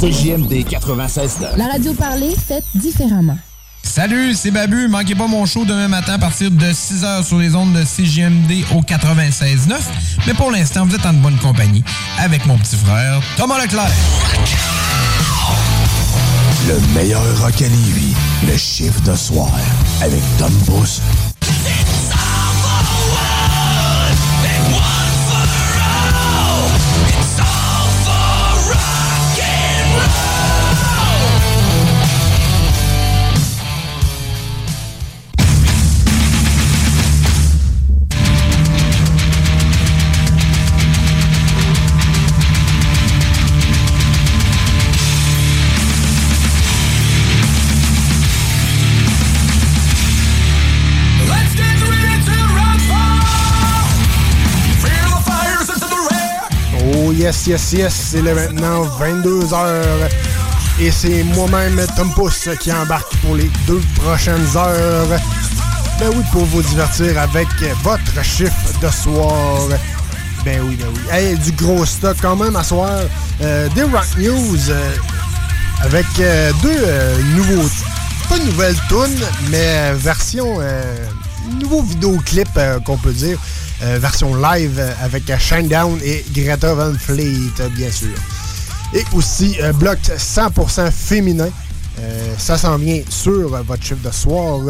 CJMD 96.9. La radio parlée, faite différemment. Salut, c'est Babu. Manquez pas mon show demain matin à partir de 6h sur les ondes de CJMD au 96.9. Mais pour l'instant, vous êtes en bonne compagnie avec mon petit frère Thomas Leclerc. Le meilleur rock à Lévis, le chiffre de soir, avec Tom Boost. Yes, yes, yes, c'est là maintenant 22h. Et c'est moi-même, Tom Pousse, qui embarque pour les deux prochaines heures. Ben oui, pour vous divertir avec votre chiffre de soir. Ben oui, ben oui. Hey, du gros stock quand même à soir. Euh, des Rock News euh, avec euh, deux nouveaux... Pas nouvelles tunes, mais version... Nouveau vidéoclip qu'on peut dire. Euh, version live avec Shinedown et Greta Van Fleet, bien sûr. Et aussi, euh, bloc 100% féminin. Euh, ça s'en vient sur votre chiffre de soir.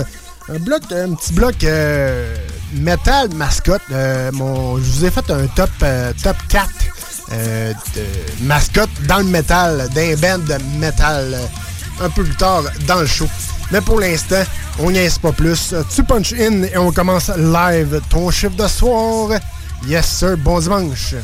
Un bloc, un petit bloc euh, metal mascotte. Mon, je vous ai fait un top, top 4 euh, de mascotte dans le métal, d'un band de métal un peu plus tard dans le show. Mais pour l'instant, on n'y pas plus. Tu punch in et on commence live ton chiffre de soir? Yes sir, bon dimanche.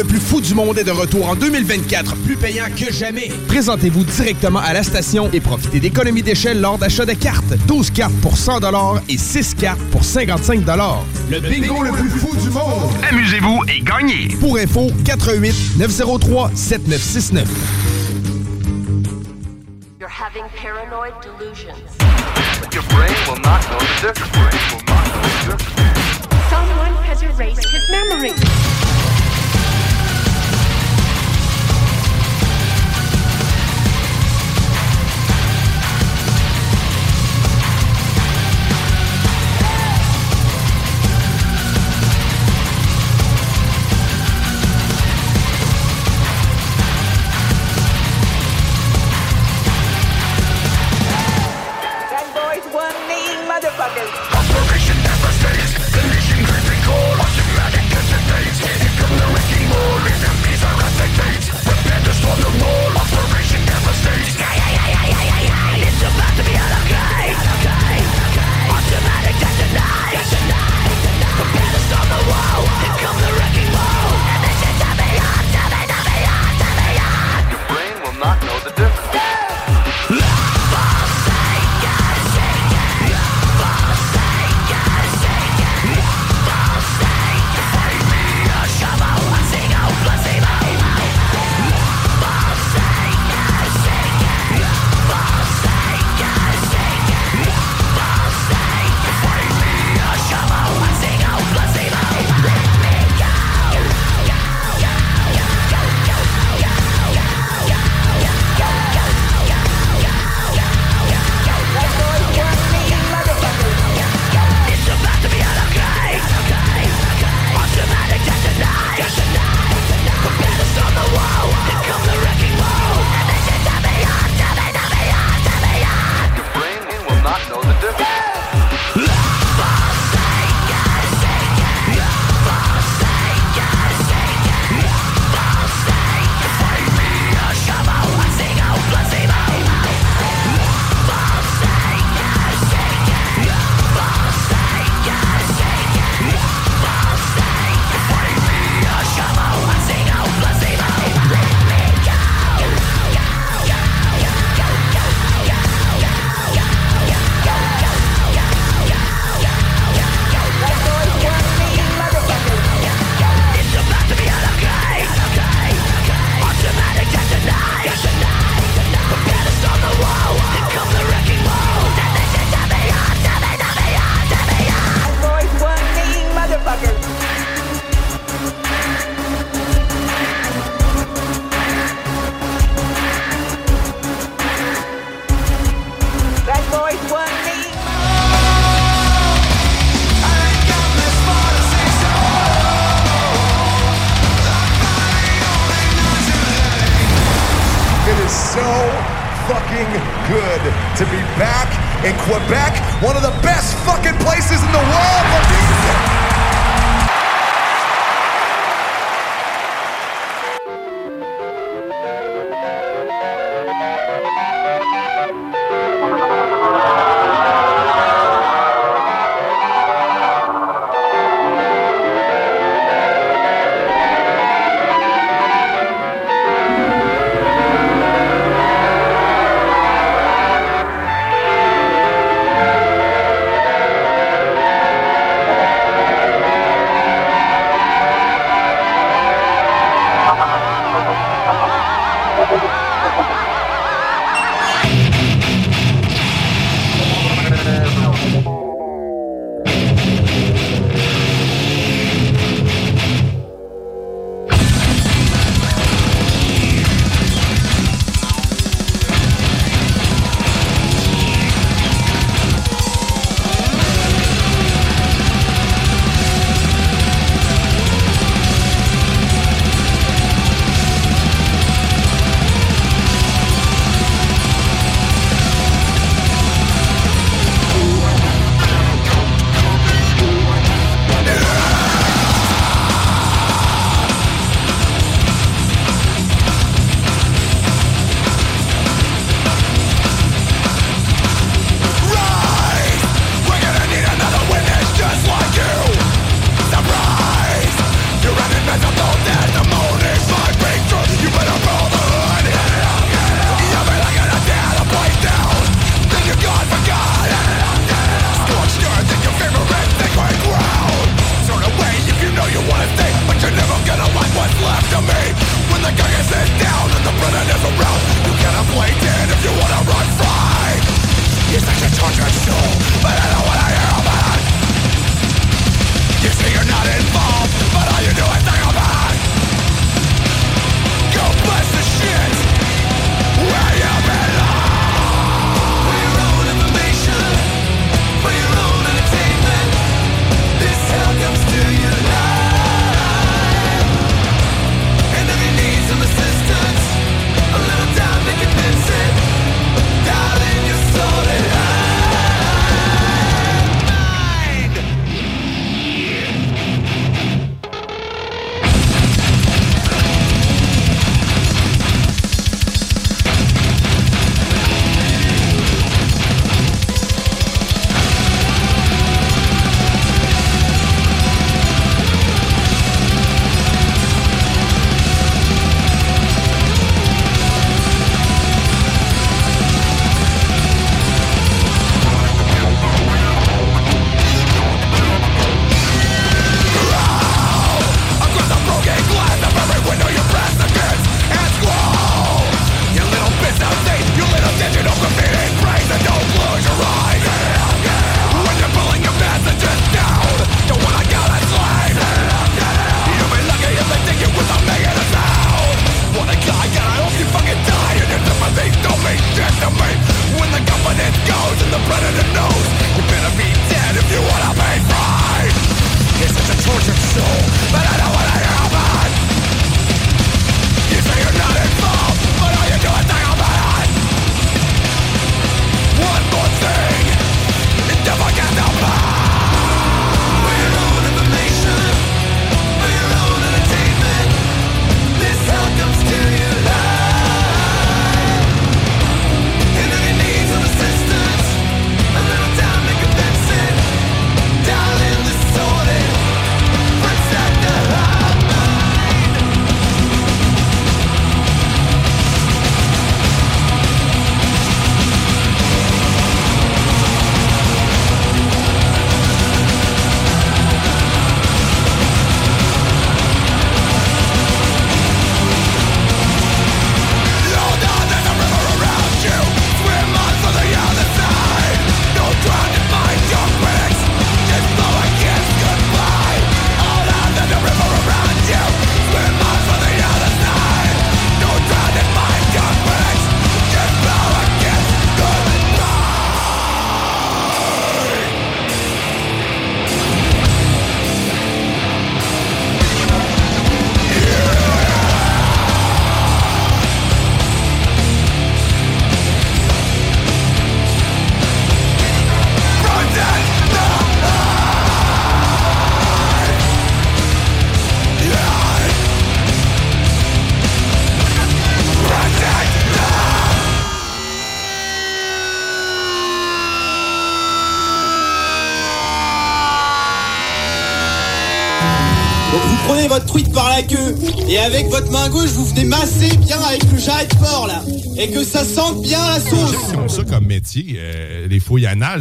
Le plus fou du monde est de retour en 2024, plus payant que jamais. Présentez-vous directement à la station et profitez d'économies d'échelle lors d'achat de cartes. 12 cartes pour 100 et 6 cartes pour 55 Le bingo le plus fou du monde. Amusez-vous et gagnez. Pour info, 88 903 7969. You're having paranoid delusions. Your brain will not know the difference. Someone has erased his memory.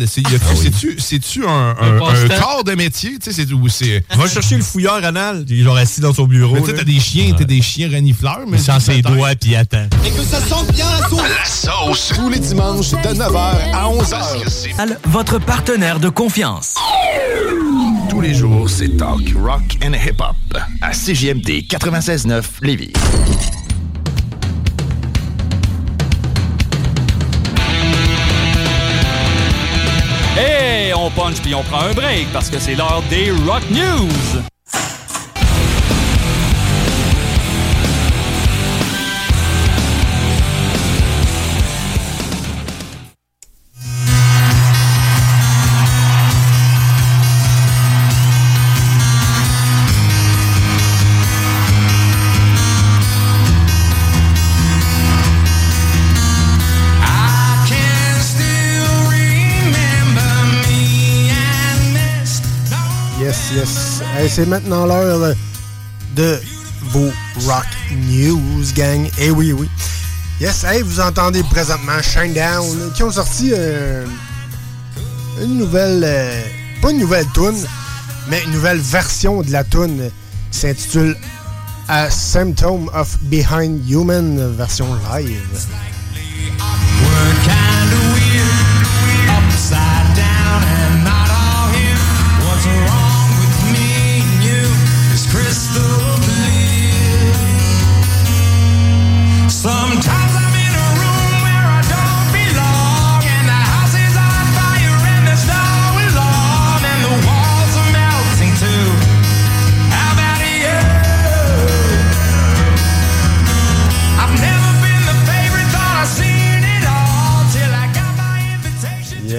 C'est-tu, c'est-tu un, un, Un un passe-temps. corps de métier? Tu sais, c'est où c'est. Va chercher le fouilleur anal. Il est assis dans son bureau. Tu t'as des chiens, t'as des chiens renifleurs, mais. Sent ses doigts puis il attend. Et que ça sente bien la sauce. La sauce! Tous les dimanches de 9h à 11h. Votre partenaire de confiance. Tous les jours, c'est Talk, Rock and Hip Hop à CJMD 96.9 Lévis. Puis on prend un break parce que c'est l'heure des Rock News. C'est maintenant l'heure de vos Rock News, gang. Eh oui, oui. Yes, hey, vous entendez présentement Shinedown qui ont sorti euh, une nouvelle. euh, pas une nouvelle tune, mais une nouvelle version de la tune qui s'intitule A Symptom of Behind Human, version live.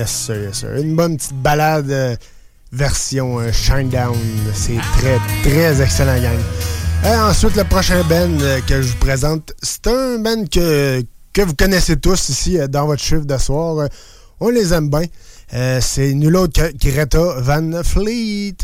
Yes, sir, yes, sir. Une bonne petite balade euh, version euh, Shinedown. C'est très, très excellent, gang. Et ensuite, le prochain band euh, que je vous présente, c'est un band que, que vous connaissez tous ici euh, dans votre chiffre de soir. Euh, on les aime bien. Euh, c'est nul autre que Greta Van Fleet.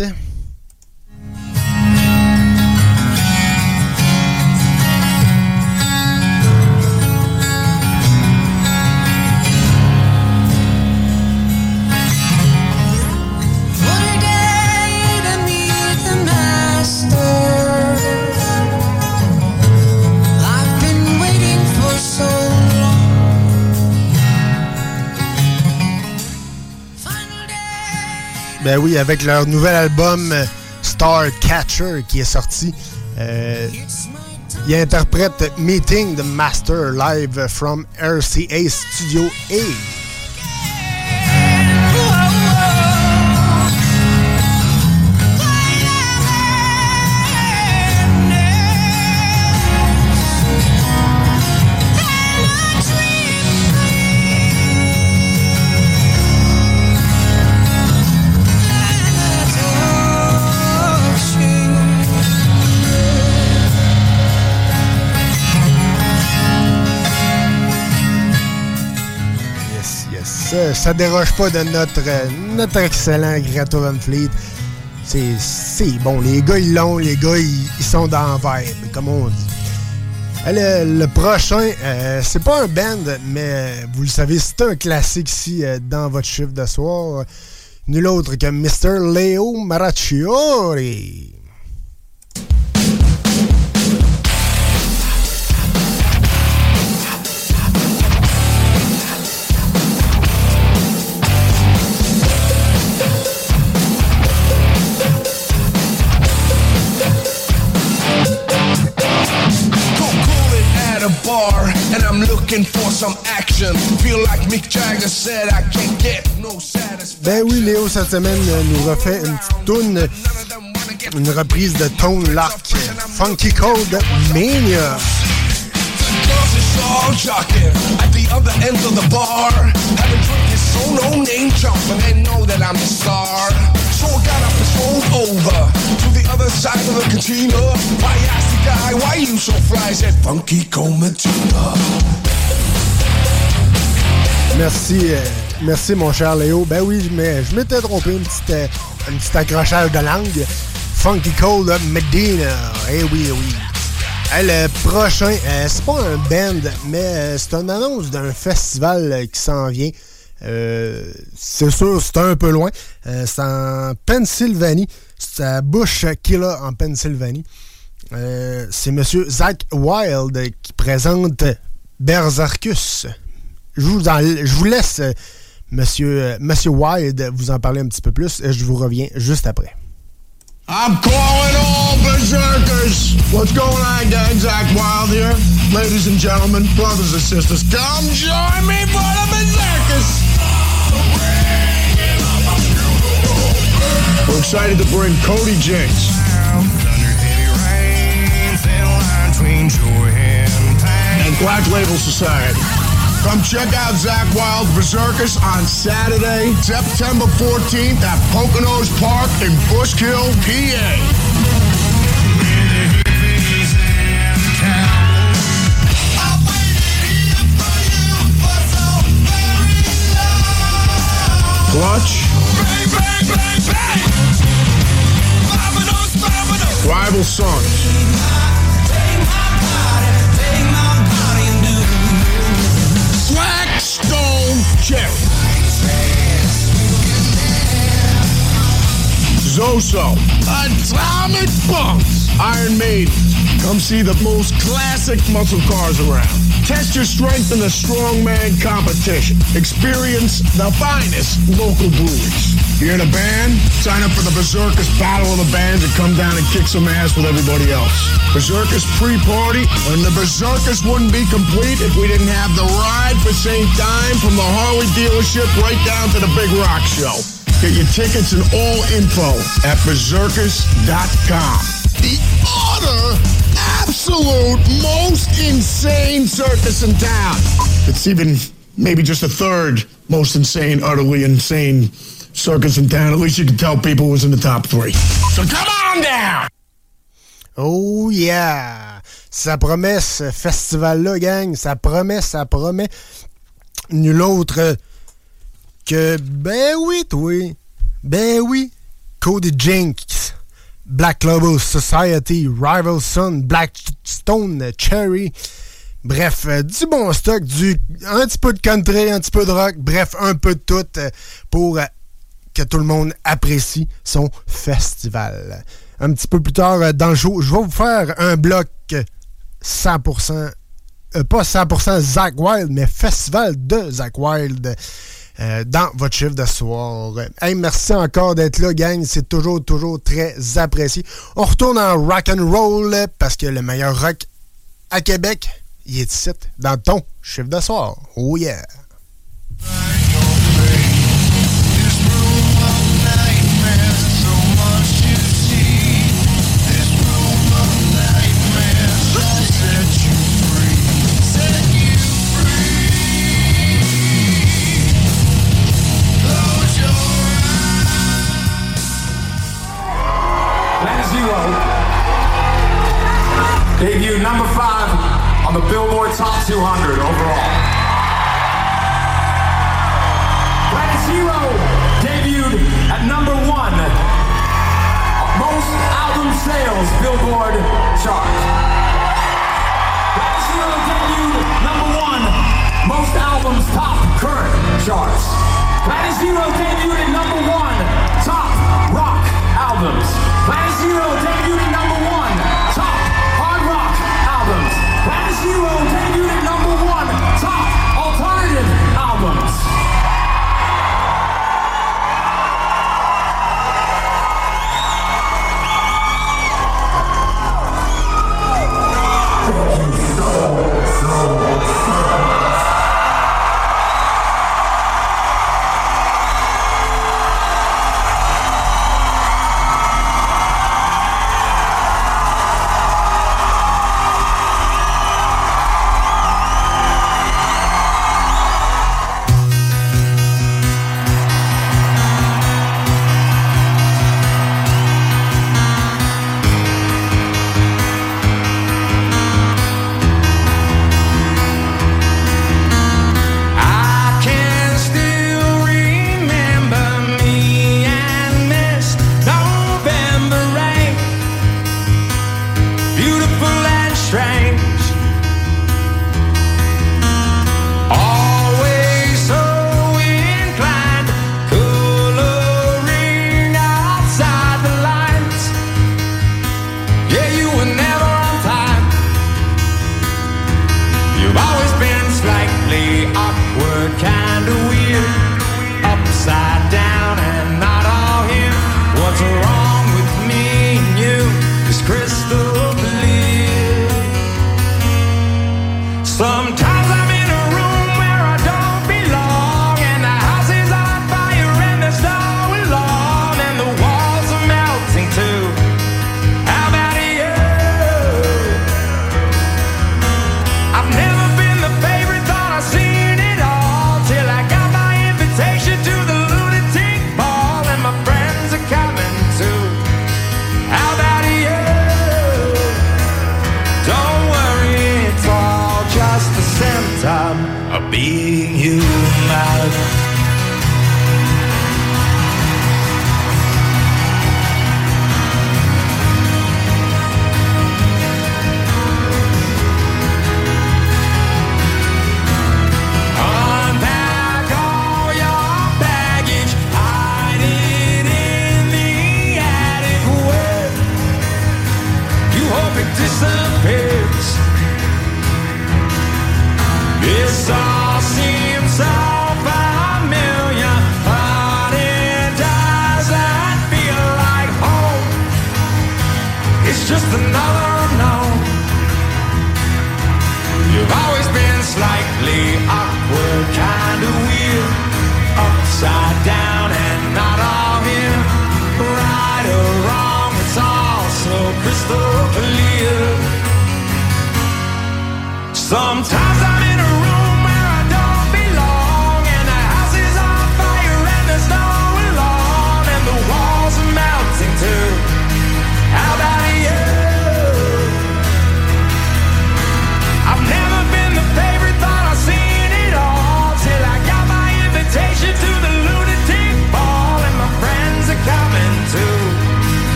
Ben oui, avec leur nouvel album Star Catcher qui est sorti. Euh, il interprète Meeting the Master live from RCA Studio A. Ça, déroge pas de notre, euh, notre excellent Greta Fleet. C'est bon. Les gars, ils l'ont. Les gars, ils, sont dans comme on dit. Le, le prochain, euh, c'est pas un band, mais vous le savez, c'est un classique ici euh, dans votre chiffre de soir. Nul autre que Mr. Leo Maracciori. Léo, cette semaine, nous refait une petite toune, une reprise de Tone euh, Funky Code Mania. At the other end of the bar. Having drink is so no name jumping, they know that I'm the star. So I got up and strolled over to the other side of the cantina. I asked the guy, why you so fly? He said, Funky Comatina. Merci, euh, merci mon cher Léo. Ben oui, mais je m'étais trompé, une petite, euh, un petit accrochage de langue. Funky Cold Medina. Eh oui, eh oui. Eh, le prochain, euh, c'est pas un band, mais euh, c'est une annonce d'un festival euh, qui s'en vient. Euh, c'est sûr, c'est un peu loin. Euh, c'est en Pennsylvanie. C'est à Bush Killa en Pennsylvanie. Euh, c'est Monsieur Zach Wild qui présente Berserkus. Je vous, en- je vous laisse, euh, Monsieur, euh, Monsieur Wild, vous en parler un petit peu plus. Euh, Je vous reviens juste après. I'm calling all berserkers. What's going on, gang? Zach Wild here. Ladies and gentlemen, brothers and sisters, come join me for the berserkers. We're excited to bring Cody Jinks. And Black Label Society. Come check out Zach Wild Berserkers on Saturday, September 14th at Poconos Park in Bushkill, PA. Clutch. Rival Sons. Jerry. Zoso. Atomic Bunks. Iron Maiden. Come see the most classic muscle cars around. Test your strength in the strongman competition. Experience the finest local breweries. You're in a band? Sign up for the Berserkers Battle of the Bands and come down and kick some ass with everybody else. Berserkers pre-party, and the Berserkers wouldn't be complete if we didn't have the ride for St. Dime from the Harley dealership right down to the Big Rock Show. Get your tickets and all info at berserkers.com. The utter, absolute, most insane circus in town. It's even maybe just a third most insane, utterly insane circus in town. At least you can tell people who's in the top three. So come on down! Oh yeah! Ça promet ce festival-là, gang. Ça promet, ça promet. Nul autre que. Ben oui, toi. Ben oui. Cody Jinks. Black Global Society, Rival Sun, Blackstone, Cherry. Bref, euh, du bon stock, du un petit peu de country, un petit peu de rock, bref, un peu de tout euh, pour euh, que tout le monde apprécie son festival. Un petit peu plus tard euh, dans le show, je vais vous faire un bloc euh, 100%, euh, pas 100% Zach Wild, mais festival de Zach Wild euh, dans votre chiffre de soir. Merci encore d'être là, gang. C'est toujours, toujours très apprécié. On retourne en rock and roll parce que le meilleur rock à Québec, il est ici, dans ton chiffre de soir. Oh yeah! Debuted number five on the Billboard Top 200 overall. Planet Zero debuted at number one, most album sales Billboard chart. Planet Zero debuted number one, most albums top current charts. Planet Zero debuted at number one, top rock albums. Planet Zero debuted at number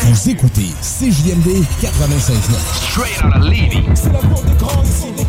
Vous écoutez CJMD 96.9. Straight out of Levy. C'est la porte des grands ici.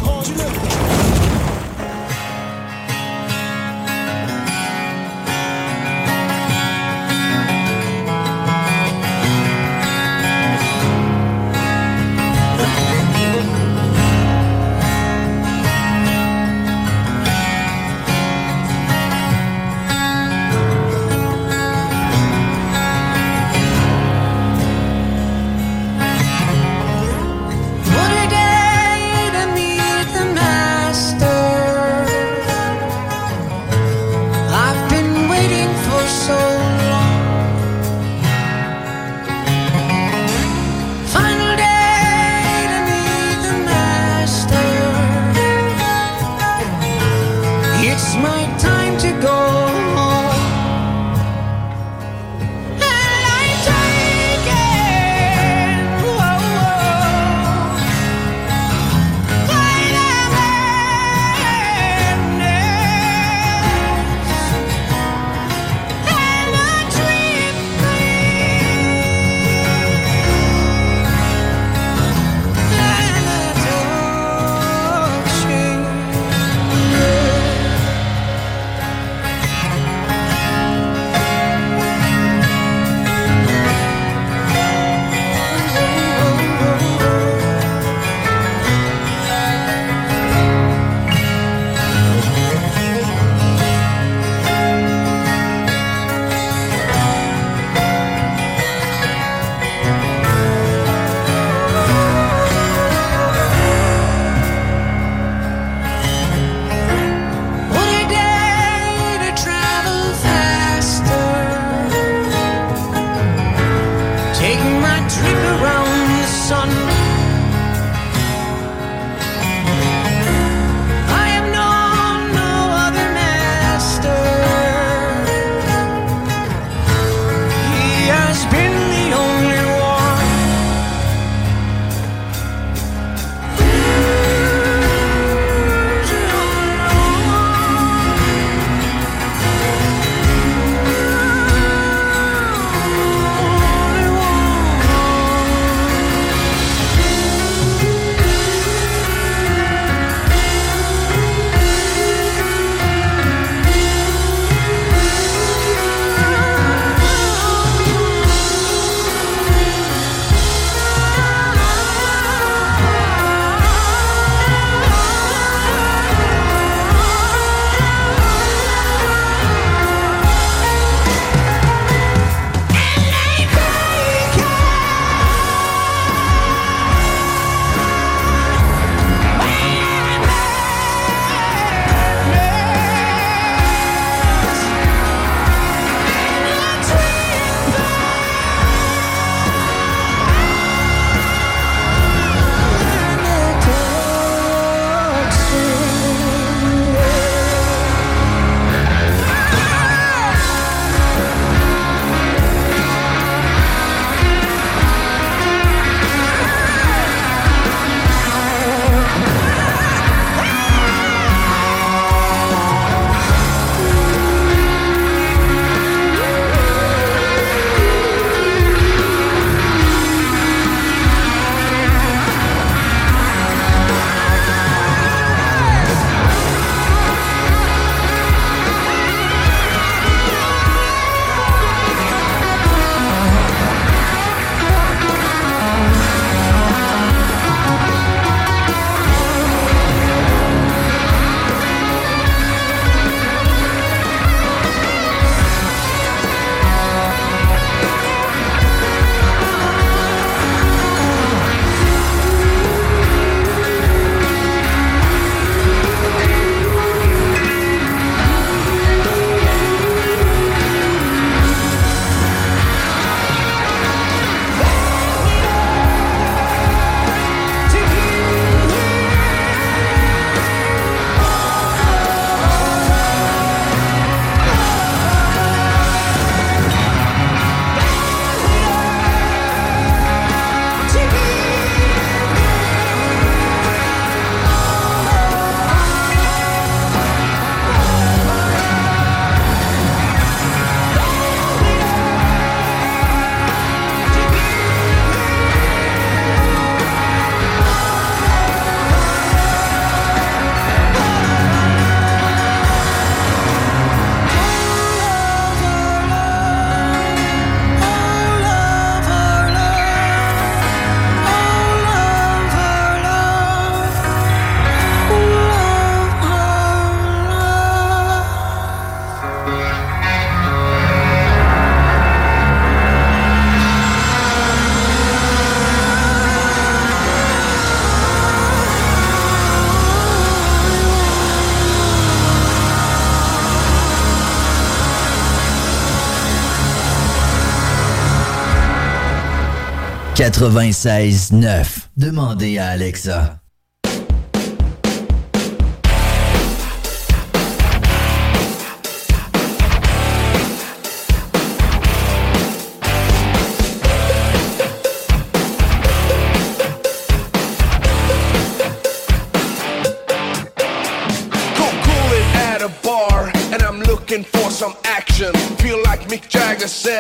96.9. Demandez à Alexa.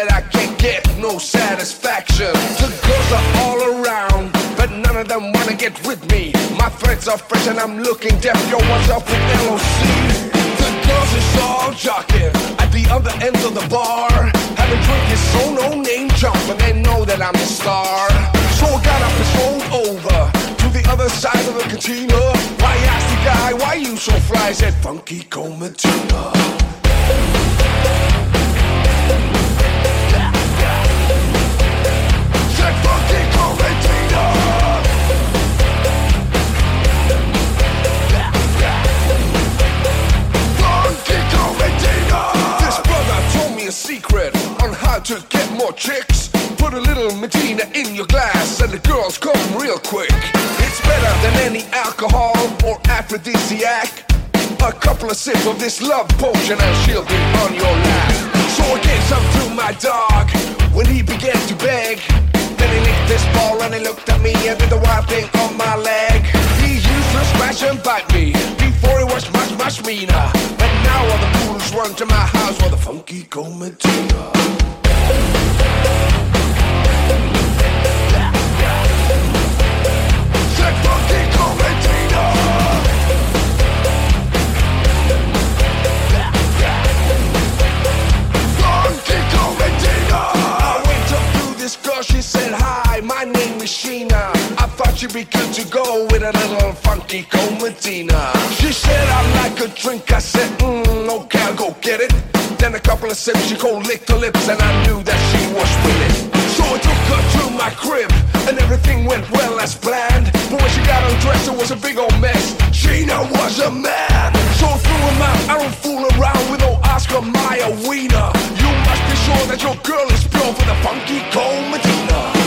I can't get no satisfaction. The girls are all around, but none of them wanna get with me. My threads are fresh, and I'm looking deaf. Yo, what's up with LOC? The girls is all jocking at the other end of the bar. Having drink is so no name jump, and they know that I'm the star. So I got up and strolled over to the other side of the cantina. I asked the guy, why you so fly? Said, Funky Comatina. Secret on how to get more chicks. Put a little Medina in your glass and the girls come real quick. It's better than any alcohol or aphrodisiac. A couple of sips of this love potion and she'll be on your lap. So I gave some to my dog when he began to beg. Then he licked this ball and he looked at me and did the wild thing on my leg. He used to scratch and bite me before he was much, much meaner. But now all the fools run to my house for the funky comatina. This girl, she said, Hi, my name is Sheena. I thought you'd be good to go with a little funky comatina. She said, I like a drink. I said, mm, okay, I'll go get it. Then a couple of sips, she go lick her lips, and I knew that she was with it. So I took her to my crib, and everything went well as planned. But when she got undressed, it was a big old mess. Sheena was a man. So I threw him out. I don't fool around with no Oscar Mayer wiener. You must be sure that your girl is pure for the funky cold Medina.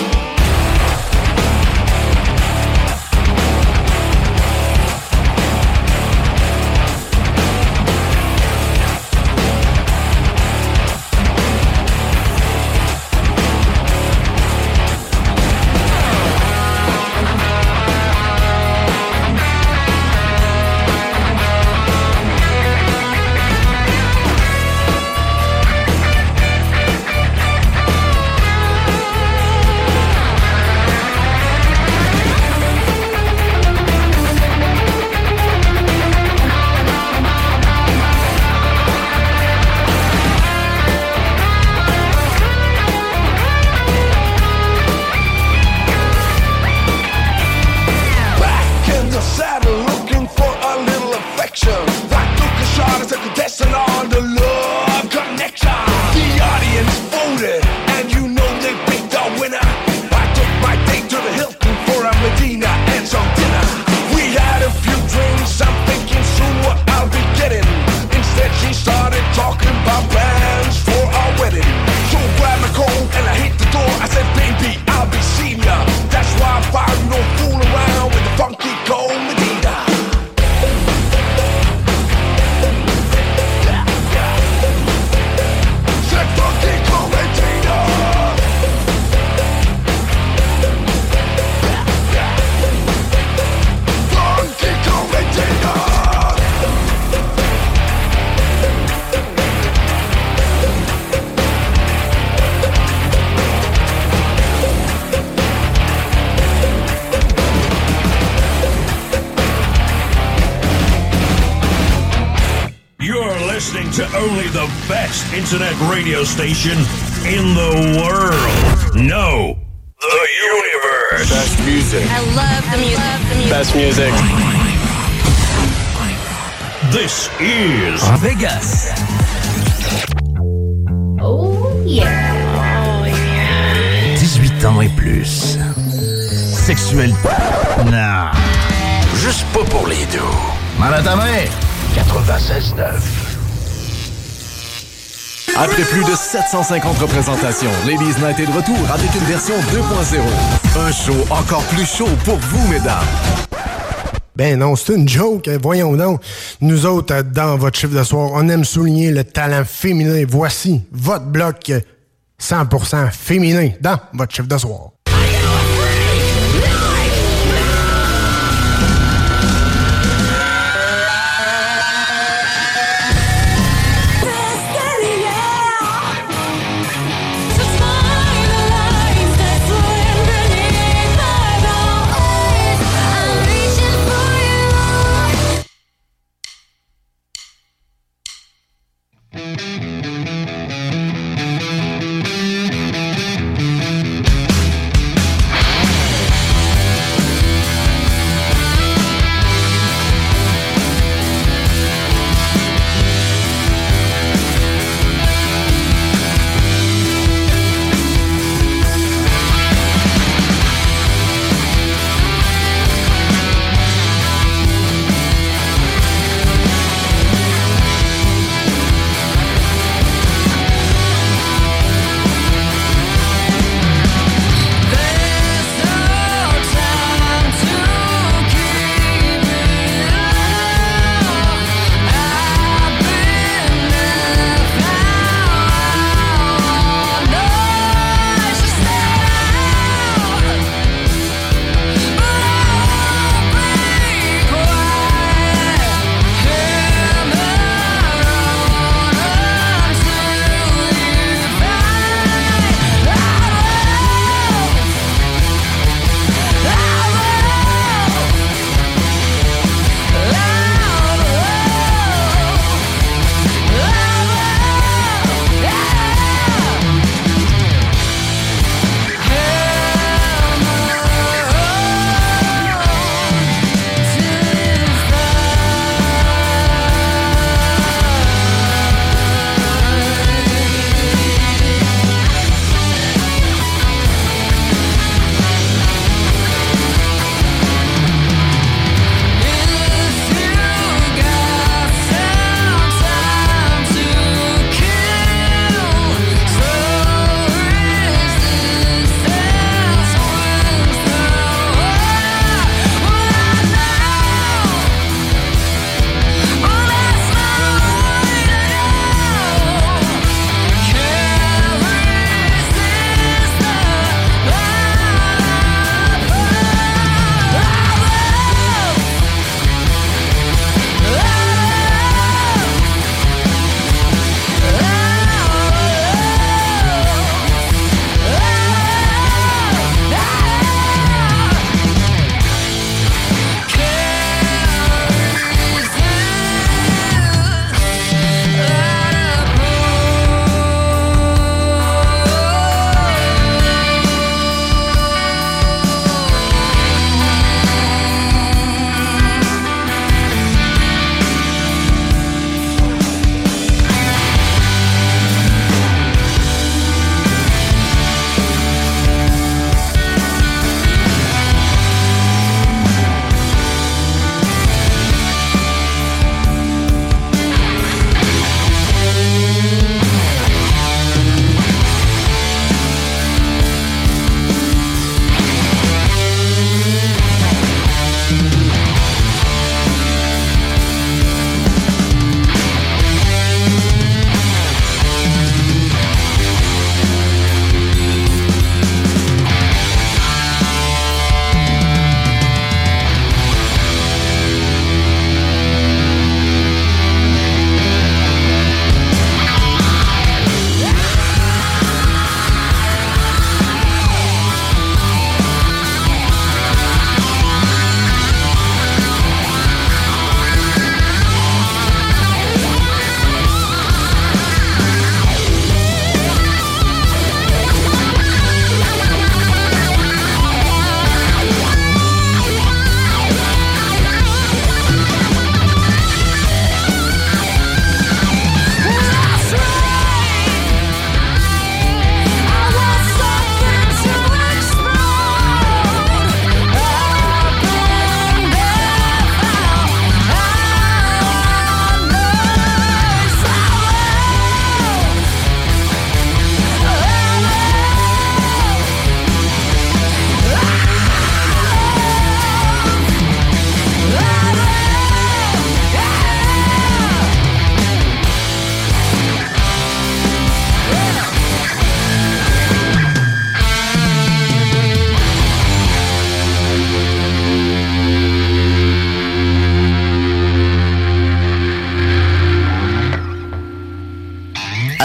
Internet radio station in the world. No, the universe. Best music. I love the music. Love the music. Best music. This is Vegas. Oh yeah. Oh yeah. 18 ans et plus. Sexuel. Non. Juste pas pour les deux. Mal à ta main. 96.9. Après plus de 750 représentations, Ladies Night est de retour avec une version 2.0. Un show encore plus chaud pour vous, mesdames. Ben non, c'est une joke. hein. Voyons donc. Nous autres, euh, dans votre chiffre de soir, on aime souligner le talent féminin. Voici votre bloc euh, 100% féminin dans votre chiffre de soir.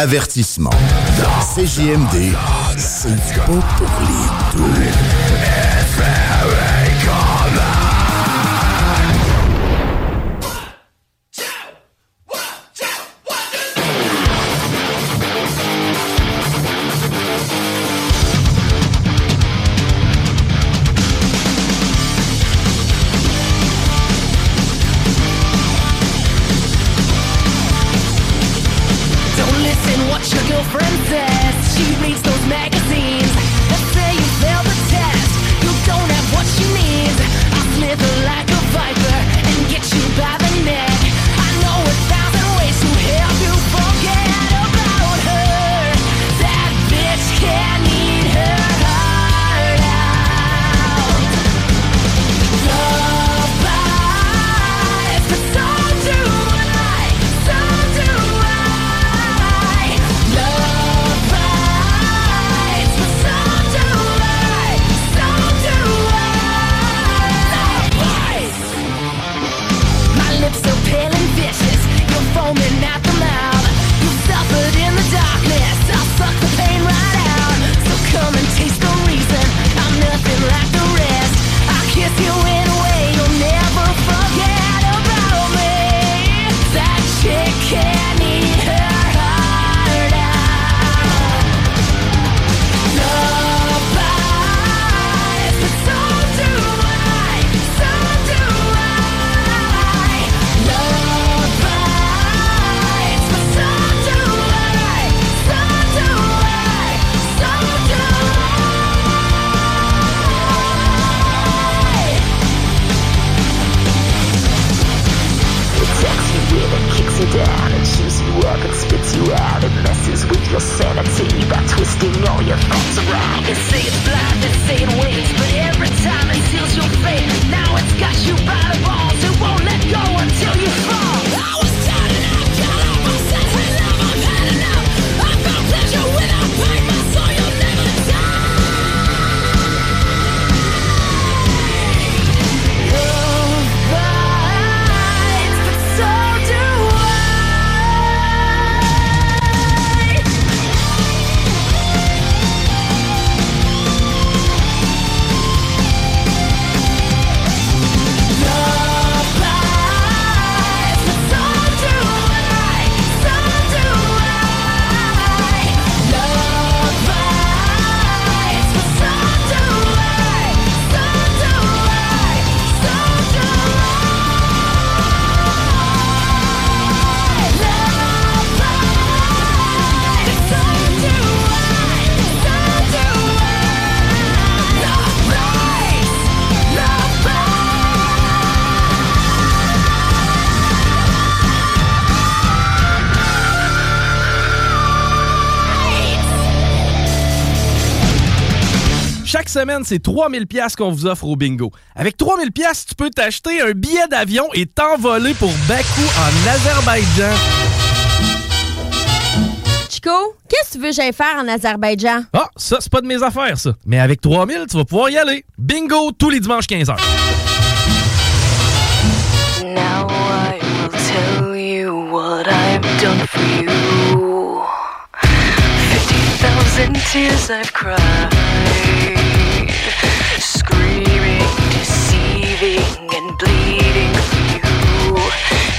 Avertissement. CJMD, c'est pas pour les deux. semaine, c'est 3000 pièces qu'on vous offre au bingo. Avec 3000 pièces, tu peux t'acheter un billet d'avion et t'envoler pour Bakou en Azerbaïdjan. Chico, qu'est-ce que tu veux que j'aille faire en Azerbaïdjan? Ah, ça, c'est pas de mes affaires, ça. Mais avec 3000, tu vas pouvoir y aller. Bingo, tous les dimanches 15h. Now I will tell you what I've done for you. tears I've cried. screaming, deceiving, and bleeding for you.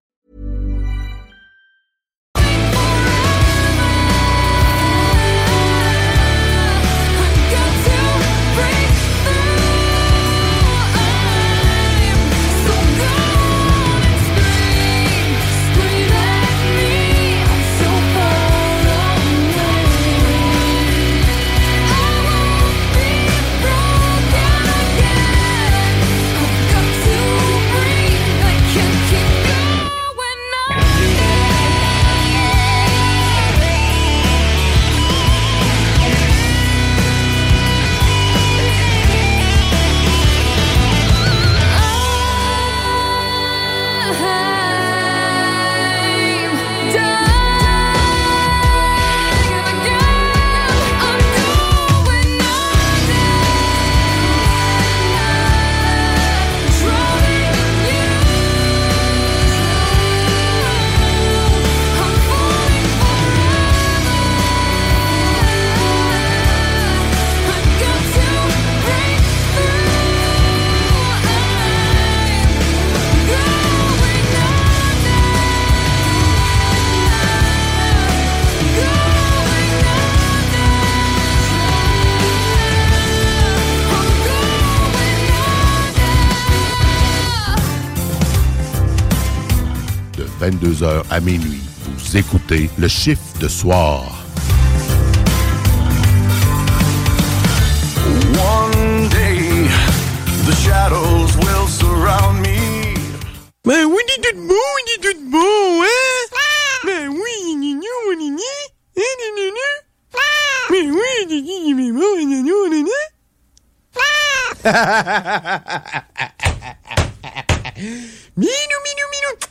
22h à minuit, vous écoutez le chiffre de soir. One day, the shadows will surround me. Ben oui, il est tout beau, il est tout beau, hein? Ben oui, il est est. Hein? Ben oui, il est mignon, il est beau, il est mignon, il est mignon. Minou, minou, minou.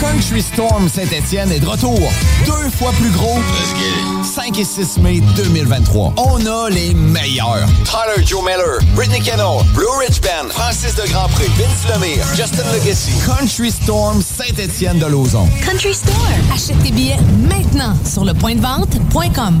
Country Storm Saint-Étienne est de retour. Deux fois plus gros. 5 et 6 mai 2023. On a les meilleurs. Tyler Joe Miller, Brittany Kennel, Blue Ridge Band, Francis de Grandpré, Vince Lemire, Justin Legacy. Country Storm Saint-Étienne de Lauson. Country Store. Achète tes billets maintenant sur le point de vente.com.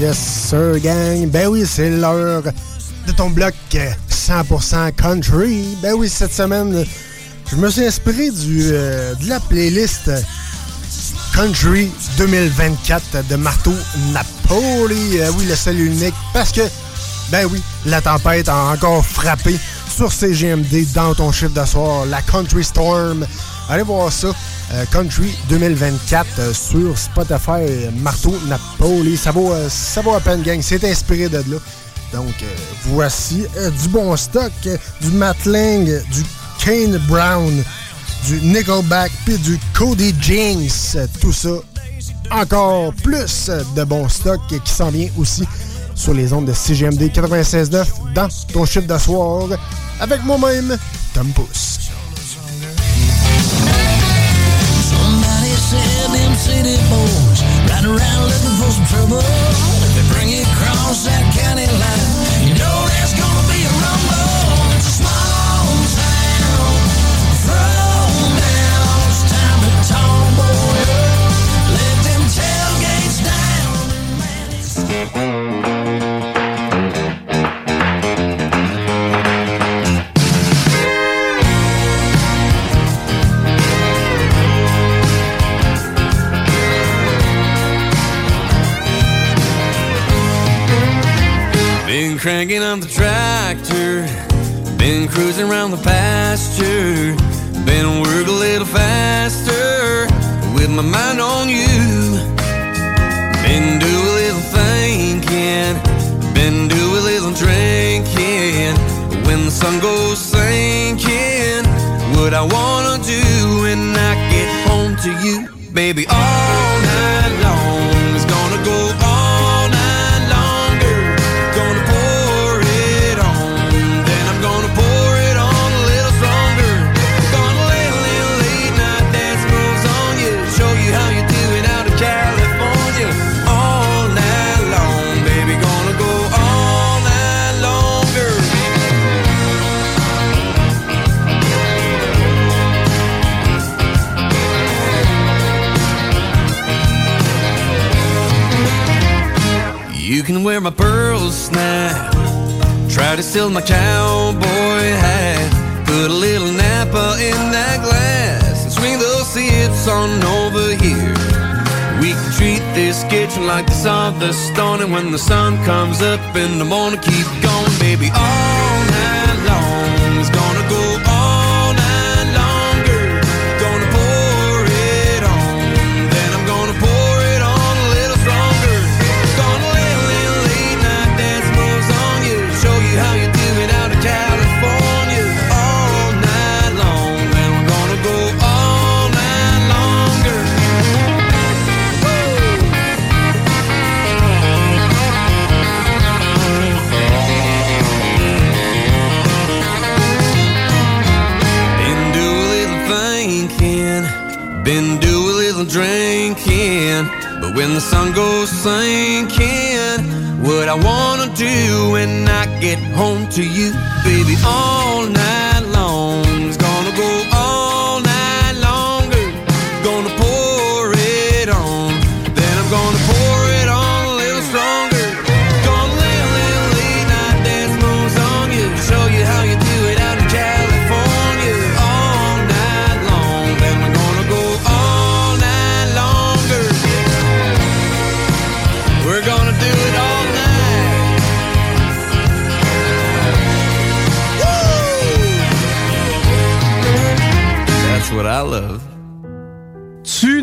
Yes, sir, gang. Ben oui, c'est l'heure de ton bloc euh, 100% country. Ben oui, cette semaine, je me suis inspiré du, euh, de la playlist Country 2024 de Marteau Napoli. Euh, oui, le seul unique. Parce que, ben oui, la tempête a encore frappé sur CGMD dans ton chiffre de soir. La Country Storm. Allez voir ça. Euh, Country 2024 euh, sur Spotify. Marteau Napoli. Ça vaut, euh, ça vaut à peine, gang. C'est inspiré de là. Donc, voici du bon stock, du Matt Lang, du Kane Brown, du Nickelback, puis du Cody Jinx. Tout ça, encore plus de bon stock qui s'en vient aussi sur les ondes de CGMD 96.9 dans ton chiffre de soir avec moi-même, Tom Pousse. City boys ride around looking for some trouble. If they bring you across that county line, you know there's gonna cranking up the tractor, been cruising around the pasture, been work a little faster with my mind on you. Been do a little thinking, been do a little drinking. When the sun goes sinking, what I wanna do when I get home to you, baby, all night Can wear my pearls snap. Try to steal my cowboy hat. Put a little Napa in that glass and swing those sips on over here. We can treat this kitchen like the the stone, and when the sun comes up in the morning, keep going, baby. All night long is gonna sun goes sinking, what I wanna do when I get home to you, baby, all night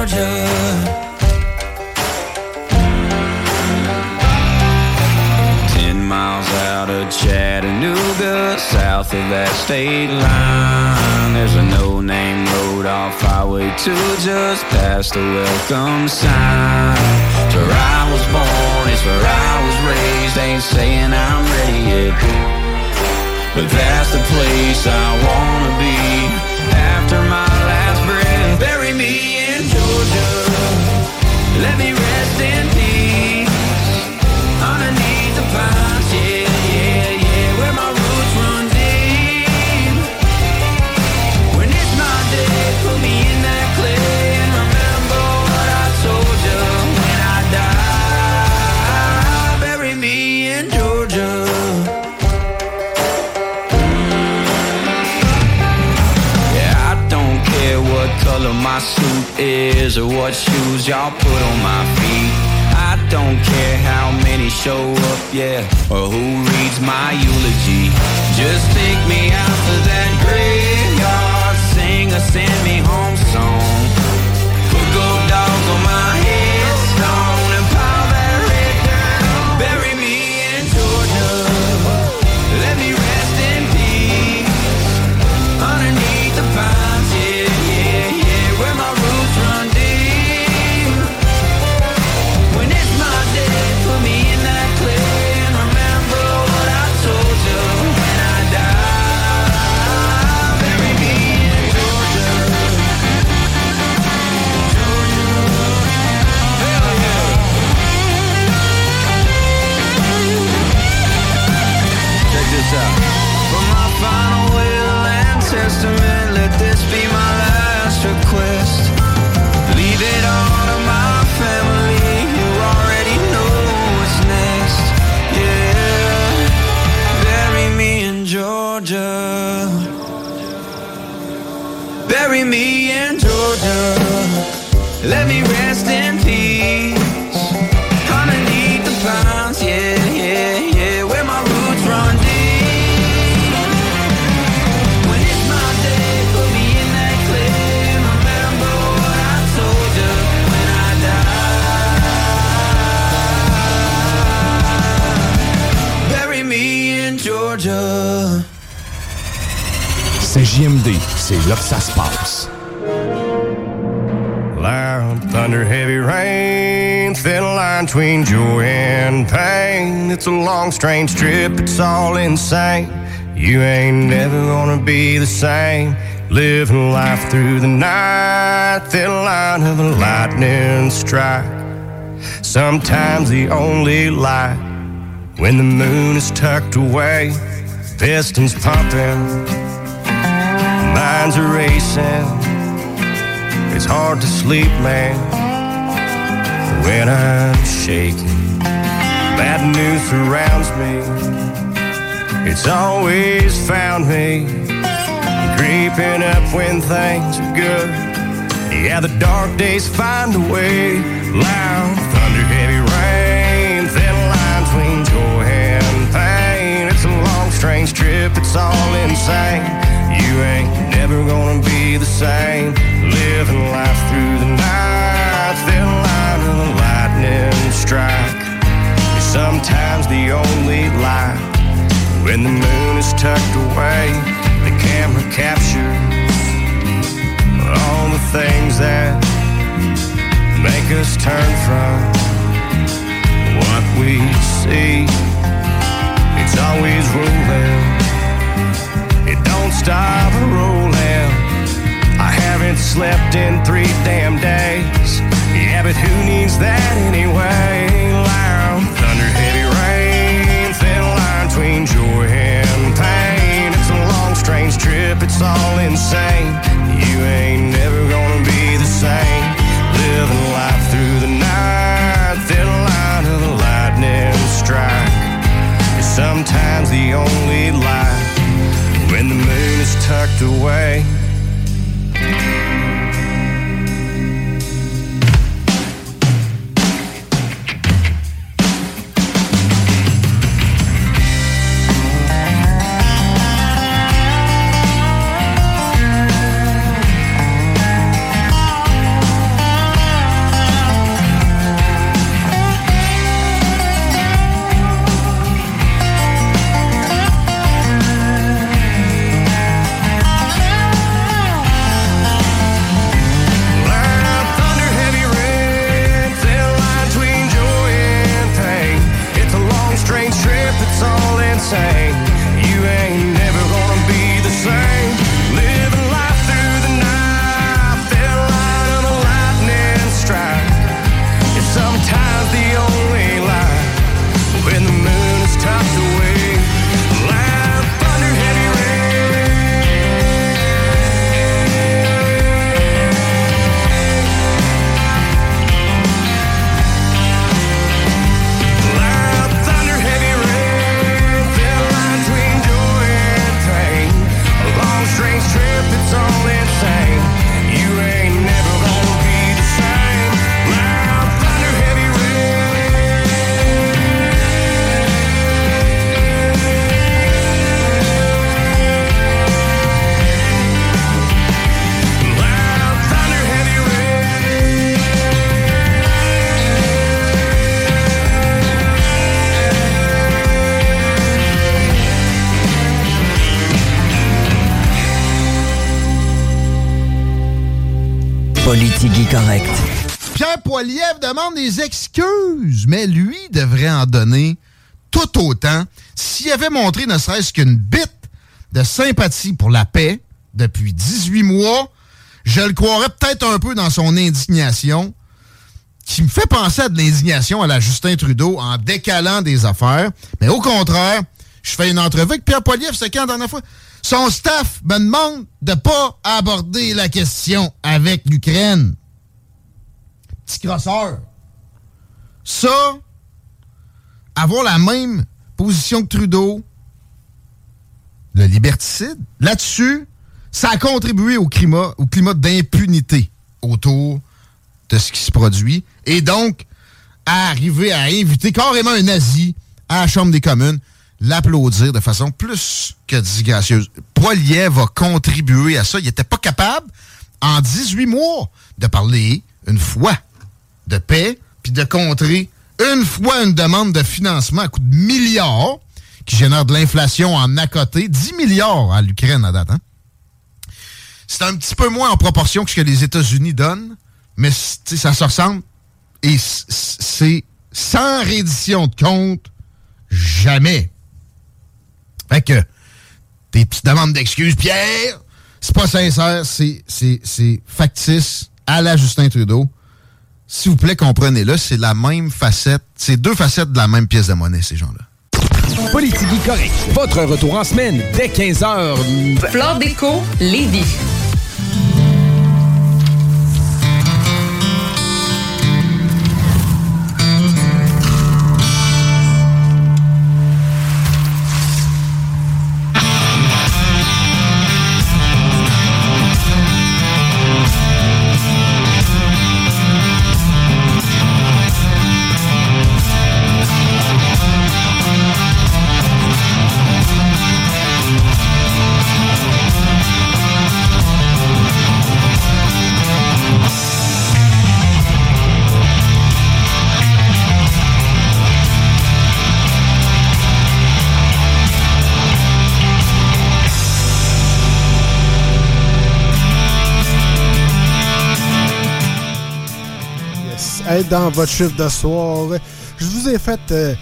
Georgia. Ten miles out of Chattanooga, south of that state line, there's a no-name road off Highway 2, just past the welcome sign. It's where I was born, it's where I was raised. Ain't saying I'm ready yet. But that's the place I wanna be after my last breath. Bury me Georgia. Let me rest in is or what shoes y'all put on my feet. I don't care how many show up, yeah, or who reads my eulogy. Just take me out to that graveyard, sing a send me home c'est là que ça se passe. Loud thunder, heavy rain, thin line between joy and pain. It's a long, strange trip, it's all insane. You ain't never gonna be the same. Living life through the night, thin line of a lightning strike. Sometimes the only light when the moon is tucked away, pistons pumping, minds are racing. It's hard to sleep, man, when I'm shaking. Bad news surrounds me. It's always found me creeping up when things are good. Yeah, the dark days find a way. Loud thunder, heavy rain, thin line between joy and pain. It's a long, strange trip. It's all insane. You ain't never gonna be the same. Living life through the night, thin line of the lightning strike. Is sometimes the only light when the moon is tucked away. The camera captures all the things that make us turn from what we see. It's always rolling. It don't stop rolling. Haven't slept in three damn days. Yeah, but who needs that anyway? Pierre Poilievre demande des excuses, mais lui devrait en donner tout autant s'il avait montré ne serait-ce qu'une bite de sympathie pour la paix depuis 18 mois. Je le croirais peut-être un peu dans son indignation, qui me fait penser à de l'indignation à la Justin Trudeau en décalant des affaires. Mais au contraire, je fais une entrevue avec Pierre Poilievre, c'est quand la dernière fois? Son staff me demande de pas aborder la question avec l'Ukraine. Petit crosseur. Ça, avoir la même position que Trudeau, le liberticide, là-dessus, ça a contribué au climat, au climat d'impunité autour de ce qui se produit. Et donc, à arriver à inviter carrément un nazi à la Chambre des communes, l'applaudir de façon plus que disgracieuse. Poiliev va contribuer à ça. Il n'était pas capable, en 18 mois, de parler une fois de paix, puis de contrer une fois une demande de financement à coût de milliards, qui génère de l'inflation en à côté, 10 milliards à l'Ukraine à date. hein. C'est un petit peu moins en proportion que ce que les États-Unis donnent, mais ça se ressemble. Et c'est sans reddition de compte, jamais. Fait que tes petites demandes d'excuses, Pierre, c'est pas sincère, c'est factice à la Justin Trudeau. S'il vous plaît, comprenez-le, c'est la même facette, c'est deux facettes de la même pièce de monnaie, ces gens-là. Politique correct. Votre retour en semaine dès 15h. Flore Déco, Lévis. Dans votre chiffre de soir, je vous ai fait euh,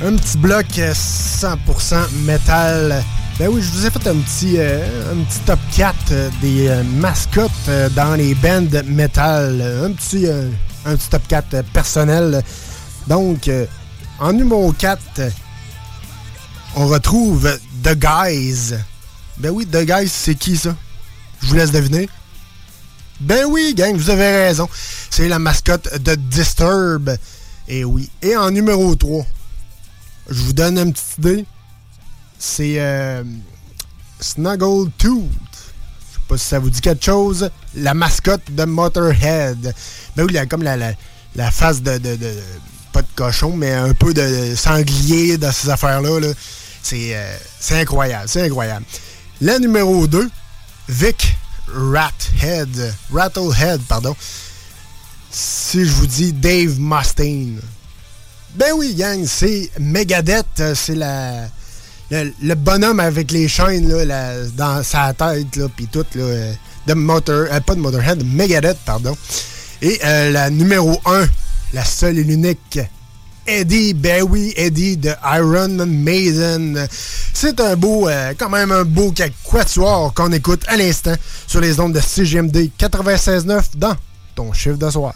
un petit bloc euh, 100% métal. Ben oui, je vous ai fait un petit, euh, un petit top 4 euh, des euh, mascottes euh, dans les bands métal. Un petit, euh, un petit top 4 euh, personnel. Donc, euh, en numéro 4, euh, on retrouve The Guys. Ben oui, The Guys, c'est qui ça? Je vous laisse deviner. Ben oui, gang, vous avez raison. C'est la mascotte de Disturb. Et oui. Et en numéro 3, je vous donne une petite idée. C'est euh, Snuggle Tooth. Je sais pas si ça vous dit quelque chose. La mascotte de Motorhead. Ben oui, il a comme la, face de, de- de- Pas de cochon, mais un peu de sanglier dans ces affaires-là. euh, c'est incroyable. C'est incroyable. La numéro 2, Vic Rathead. Rattlehead, pardon. Si je vous dis Dave Mustaine. Ben oui, gang, c'est Megadeth. euh, C'est la. Le, bonhomme avec les chaînes là, la- dans sa tête, là, puis tout, là, euh, de Motor, euh, pas de Motorhead, de Megadeth, pardon. Et la numéro 1, la seule et l'unique, Eddie, ben oui, Eddie de Iron Maiden. C'est un beau, euh, quand même un beau quatuor qu'on écoute à l'instant sur les ondes de CGMD 96.9 dans ton chiffre de soir.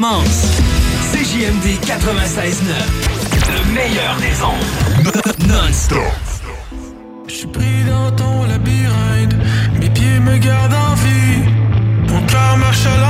Ça recommence. CJMD 96.9. Le meilleur des ondes. Non-stop. Je suis pris dans ton labyrinthe, mes pieds me gardent en vie. Mon cœur marche à l'envers,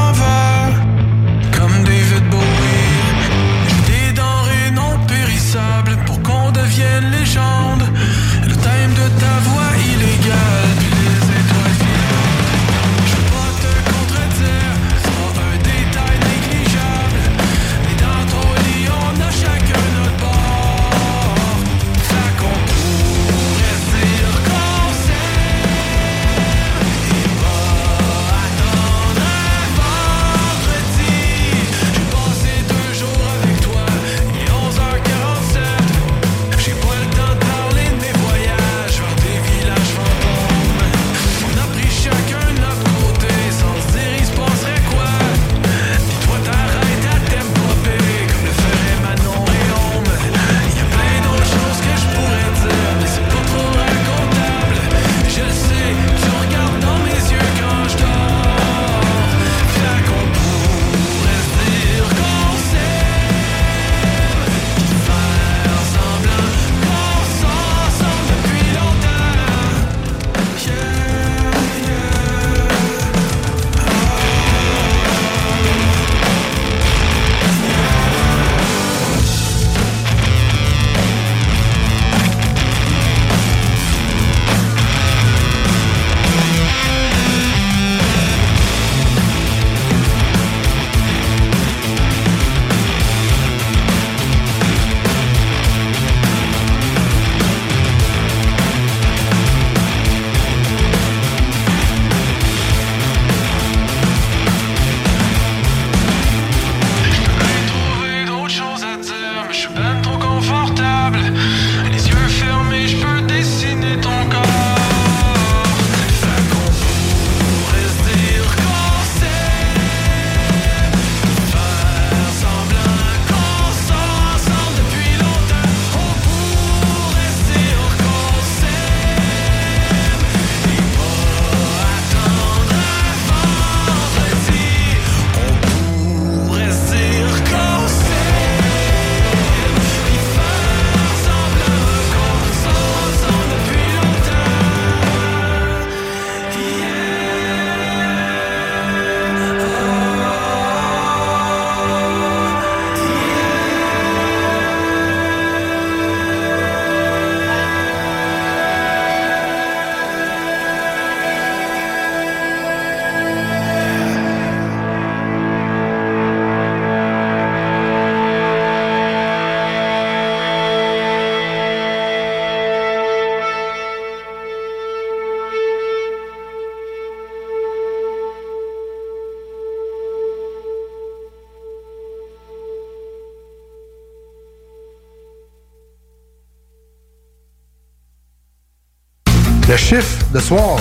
chiffre de soir.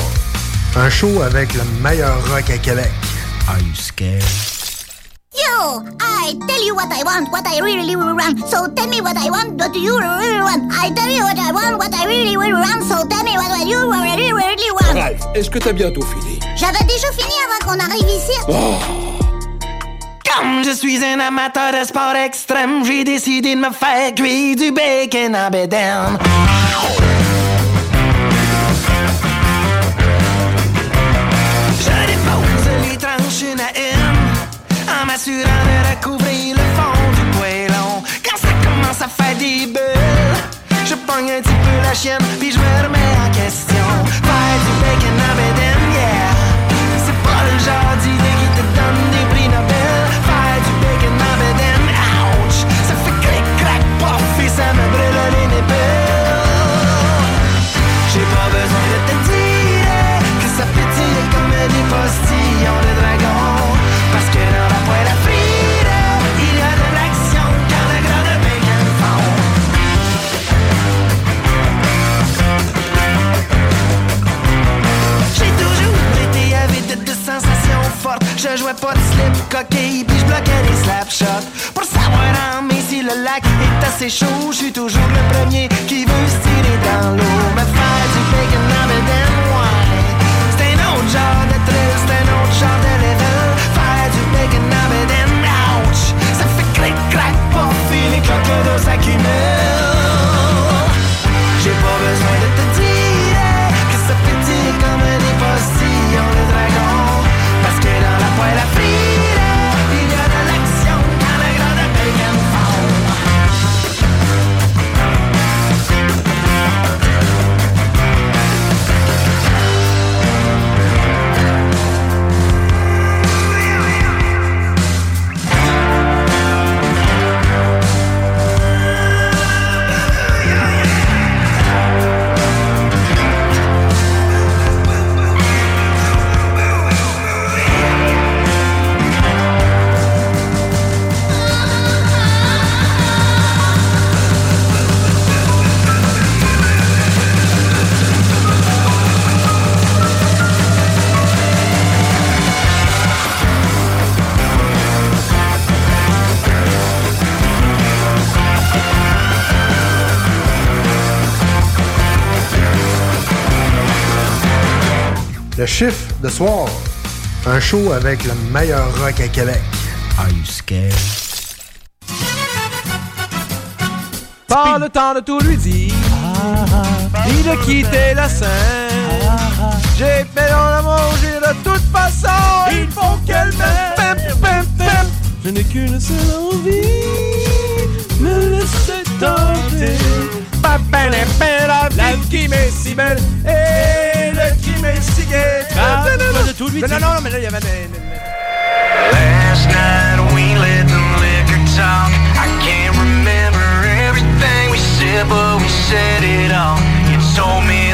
Un show avec le meilleur rock à Québec. Are you scared? Yo, I tell you what I want, what I really, really want. So tell me what I want, what you really want. I tell you what I want, what I really, really want. So tell me what you really, really want. Ralph, est-ce que t'as bientôt fini? J'avais déjà fini avant qu'on arrive ici. Comme je suis un amateur de sport extrême, j'ai décidé de me faire cuire du bacon en bédaine. Je dépose les tranches une à une, en m'assurant de recouvrir le fond du poêlon. Quand ça commence à faire des bulles, je pogne un petit peu la chienne, puis je me remets en question. Faire du bacon en bédaine, jouais pas de slip, coquille, puis je bloquais des slapshots. Pour savoir en mai si le lac est assez chaud, je suis toujours le premier qui veut se tirer dans l'eau. Me faire du bacon Aberdeen wine. C'est un autre genre de thrill, c'est un autre genre de level. Faire du bacon Aberdeen, ouch. Ça fait clic-clac, pas filer quand que l'eau s'accumule. Le chiffre de soir. Un show avec le meilleur rock à Québec. Are you scared? Pas le temps de tout lui dire, ni de quitter la scène. J'ai fait dans la manger de toute façon, il faut qu'elle m'aime. Je n'ai qu'une seule envie, me laisser tenter. La, vie qui m'est si belle et le Ah, non, non, pas non, de tout lui non, dire. non, non, mais là, il y avait des... Last night we let the liquor talk. I can't remember everything we said, but we said it all. You told me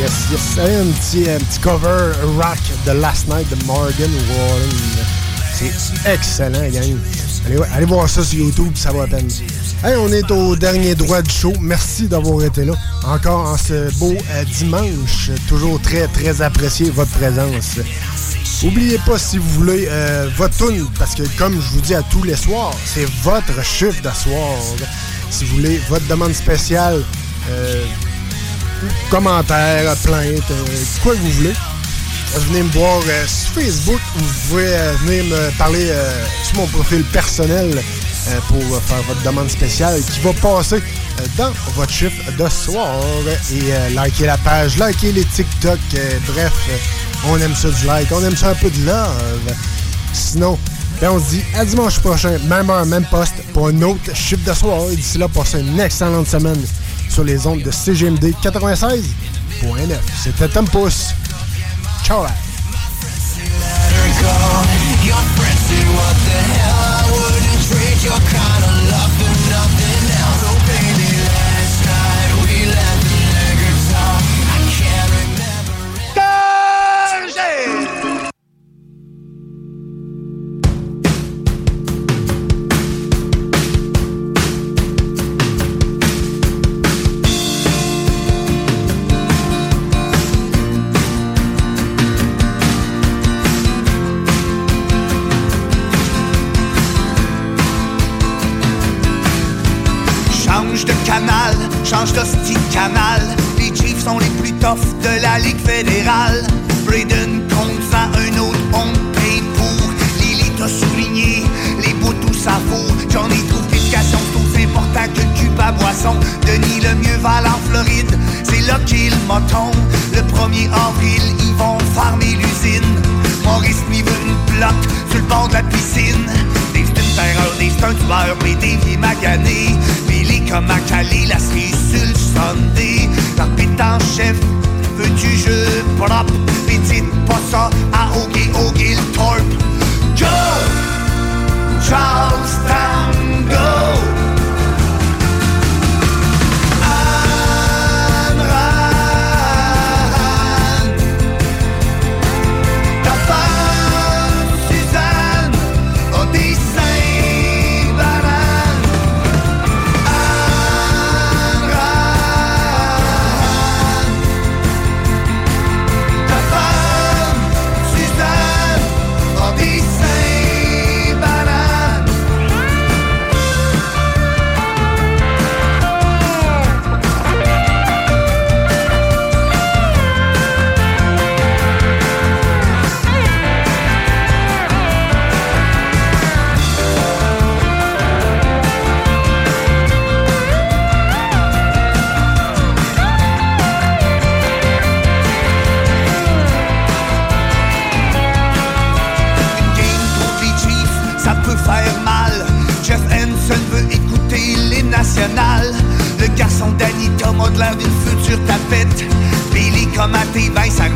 Yes, yes. Un petit, un petit cover rock de Last Night de Morgan Wallen. C'est excellent, gang. Allez, allez voir ça sur YouTube, ça vaut la peine. On est au dernier droit du show. Merci d'avoir été là. Encore en ce beau euh, dimanche. Toujours très, très apprécié votre présence. Oubliez pas, si vous voulez, euh, votre tune, parce que comme je vous dis à tous les soirs, c'est votre chiffre de soir. Si vous voulez, votre demande spéciale, euh, commentaires, plaintes, euh, quoi que vous voulez. Venez me voir euh, sur Facebook ou vous pouvez euh, venir me parler sur mon profil personnel pour faire votre demande spéciale qui va passer dans votre chiffre de soir. Et likez la page, likez les TikTok. bref, on aime ça du like, on aime ça un peu de love. Sinon, ben, on se dit à dimanche prochain, même heure, même poste, pour un autre chiffre de soir. Et d'ici là, passez une excellente semaine sur les ondes de CGMD 96.9. C'était Tom Pouce. Ciao! là. D'hostie canal. Les Chiefs sont les plus toughs de la Ligue fédérale. Braden compte ça, un autre on paye pour. Lily t'a souligné, les bouts tout vaut. J'en ai l'éducation, c'est aussi important que le cube à boisson. Denis le mieux va en Floride, c'est là qu'il m'attend. Le 1er avril, ils vont farmer l'usine. Maurice lui veut une bloc sur le bord de la piscine. Des c'est des c'est mais des vies maganées. Comme à Cali, la sur le Sunday. En chef, veux-tu jeu propre? Pis dites pas ça à Ogie le Torp. Go! Charlestown,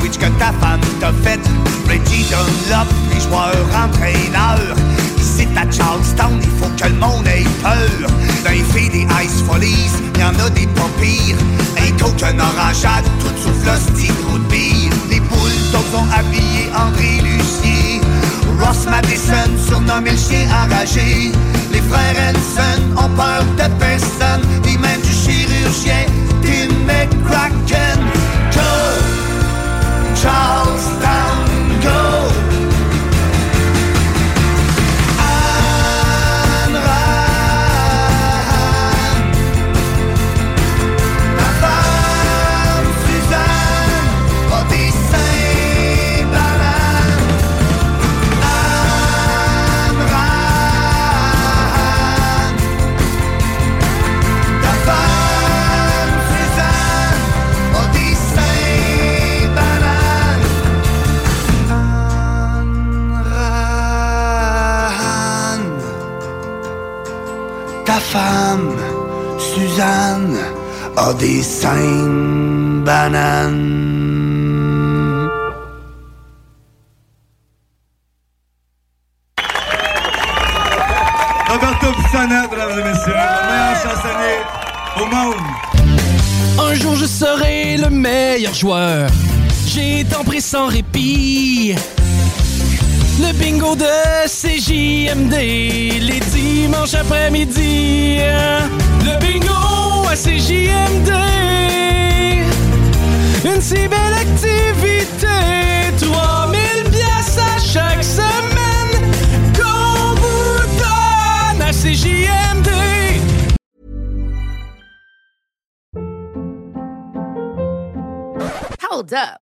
20 sandwichs que ta femme t'a fait. Reggie Dunlop, les joueurs entraîneurs. Ici à Charlestown, il faut que le monde ait peur. Les filles des Ice Follies, y'en a des pas pires. Un un orangeade, tout souffle le style de bière. Les Bulldogs ont habillé André Lucier. Ross Madison, surnommé le chien enragé. Les frères Henson ont peur de personne, ni même du chirurgien Tim McCracken. Femme Suzanne a des seins bananes. Roberto Pisana, mesdames et messieurs, le meilleur chansonnier au monde. Un jour je serai le meilleur joueur. J'ai tant pris sans répit. Le bingo de Les dimanches après-midi. Le bingo à CJMD. Une si belle activité. 3000 pièces à chaque semaine. Qu'on vous donne à CJMD. Hold up.